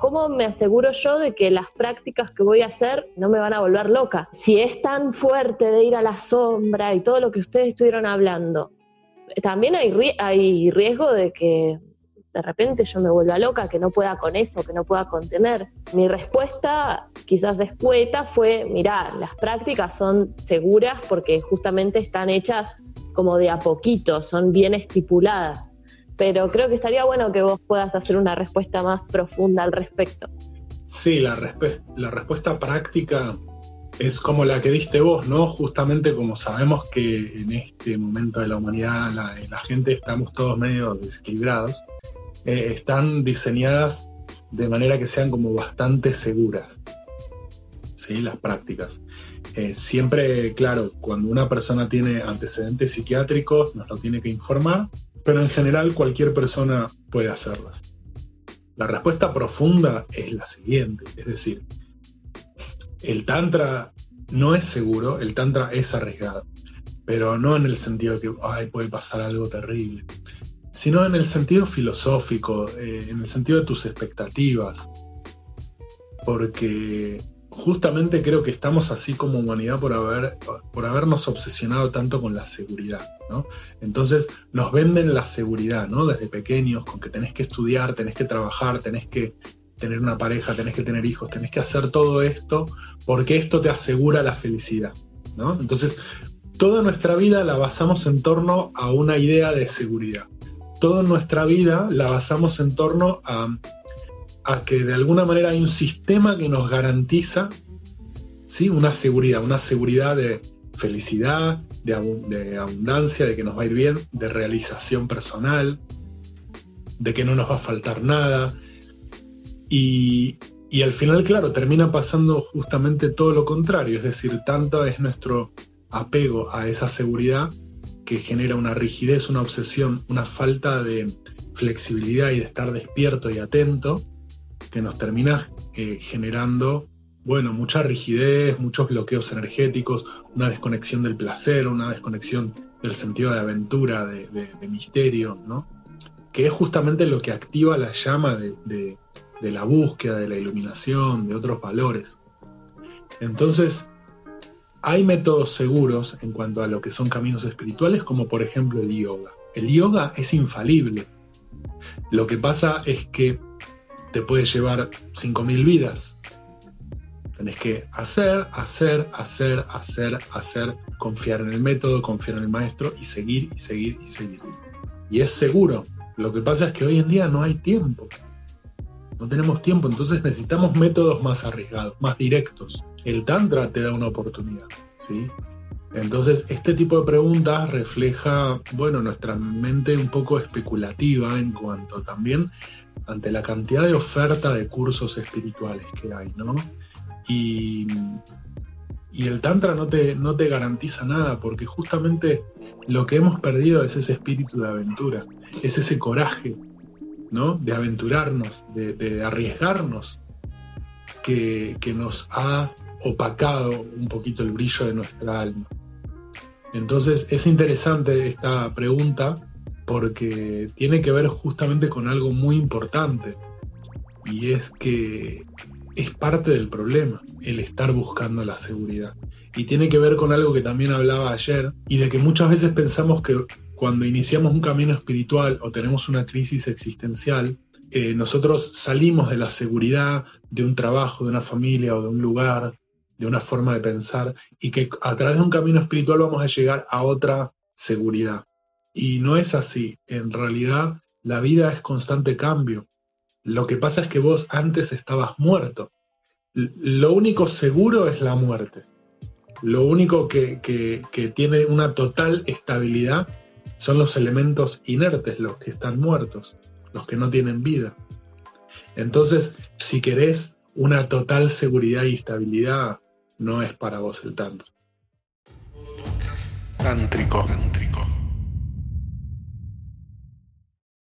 ¿Cómo me aseguro yo de que las prácticas que voy a hacer no me van a volver loca? Si es tan fuerte de ir a la sombra y todo lo que ustedes estuvieron hablando, también hay, hay riesgo de que de repente yo me vuelva loca, que no pueda con eso, que no pueda contener. Mi respuesta, quizás escueta, fue, mirá, las prácticas son seguras porque justamente están hechas como de a poquito, son bien estipuladas. Pero creo que estaría bueno que vos puedas hacer una respuesta más profunda al respecto. Sí, la, la respuesta práctica es como la que diste vos, ¿no? Justamente como sabemos que en este momento de la humanidad la, la gente estamos todos medio desequilibrados, eh, están diseñadas de manera que sean como bastante seguras. ¿sí? Las prácticas. Eh, siempre, claro, cuando una persona tiene antecedentes psiquiátricos, nos lo tiene que informar, pero en general cualquier persona puede hacerlas. La respuesta profunda es la siguiente, es decir, el tantra no es seguro, el tantra es arriesgado, pero no en el sentido de que Ay, puede pasar algo terrible sino en el sentido filosófico, eh, en el sentido de tus expectativas. Porque justamente creo que estamos así como humanidad por, haber, por habernos obsesionado tanto con la seguridad. ¿no? Entonces nos venden la seguridad ¿no? desde pequeños, con que tenés que estudiar, tenés que trabajar, tenés que tener una pareja, tenés que tener hijos, tenés que hacer todo esto porque esto te asegura la felicidad. ¿no? Entonces, toda nuestra vida la basamos en torno a una idea de seguridad toda nuestra vida la basamos en torno a, que de alguna manera hay un sistema que nos garantiza ¿sí? una seguridad, una seguridad de felicidad, de, abundancia, de que nos va a ir bien, de realización personal, de que no nos va a faltar nada. Y, y al final, claro, termina pasando justamente todo lo contrario, es decir, tanto es nuestro apego a esa seguridad que genera una rigidez, una obsesión, una falta de flexibilidad y de estar despierto y atento, que nos termina eh, generando, bueno, mucha rigidez, muchos bloqueos energéticos, una desconexión del placer, una desconexión del sentido de aventura, de, misterio, ¿no? Que es justamente lo que activa la llama de, de la búsqueda, de la iluminación, de otros valores. Entonces, hay métodos seguros en cuanto a lo que son caminos espirituales, como por ejemplo el yoga. El yoga es infalible. Lo que pasa es que te puede llevar 5.000 vidas. Tenés que hacer, hacer, hacer, hacer, hacer, confiar en el método, confiar en el maestro y seguir y seguir y seguir. Y es seguro. Lo que pasa es que hoy en día no hay tiempo. No tenemos tiempo, entonces necesitamos métodos más arriesgados, más directos el Tantra te da una oportunidad, ¿sí? Entonces, este tipo de preguntas refleja, bueno, nuestra mente un poco especulativa en cuanto también ante la cantidad de oferta de cursos espirituales que hay, ¿no? Y, el Tantra no te, no te garantiza nada, porque justamente lo que hemos perdido es ese espíritu de aventura, es ese coraje, ¿no? De aventurarnos, de, arriesgarnos, que, que nos ha opacado un poquito el brillo de nuestra alma. Entonces es interesante esta pregunta porque tiene que ver justamente con algo muy importante y es que es parte del problema el estar buscando la seguridad. Y tiene que ver con algo que también hablaba ayer y de que muchas veces pensamos que cuando iniciamos un camino espiritual o tenemos una crisis existencial, eh, nosotros salimos de la seguridad de un trabajo, de una familia o de un lugar de una forma de pensar y que a través de un camino espiritual vamos a llegar a otra seguridad. Y no es así. En realidad la vida es constante cambio. Lo que pasa es que vos antes estabas muerto. Lo único seguro es la muerte. Lo único que, que tiene una total estabilidad son los elementos inertes, los que están muertos, los que no tienen vida. Entonces, si querés una total seguridad y estabilidad, no es para vos el tanto. Tántrico.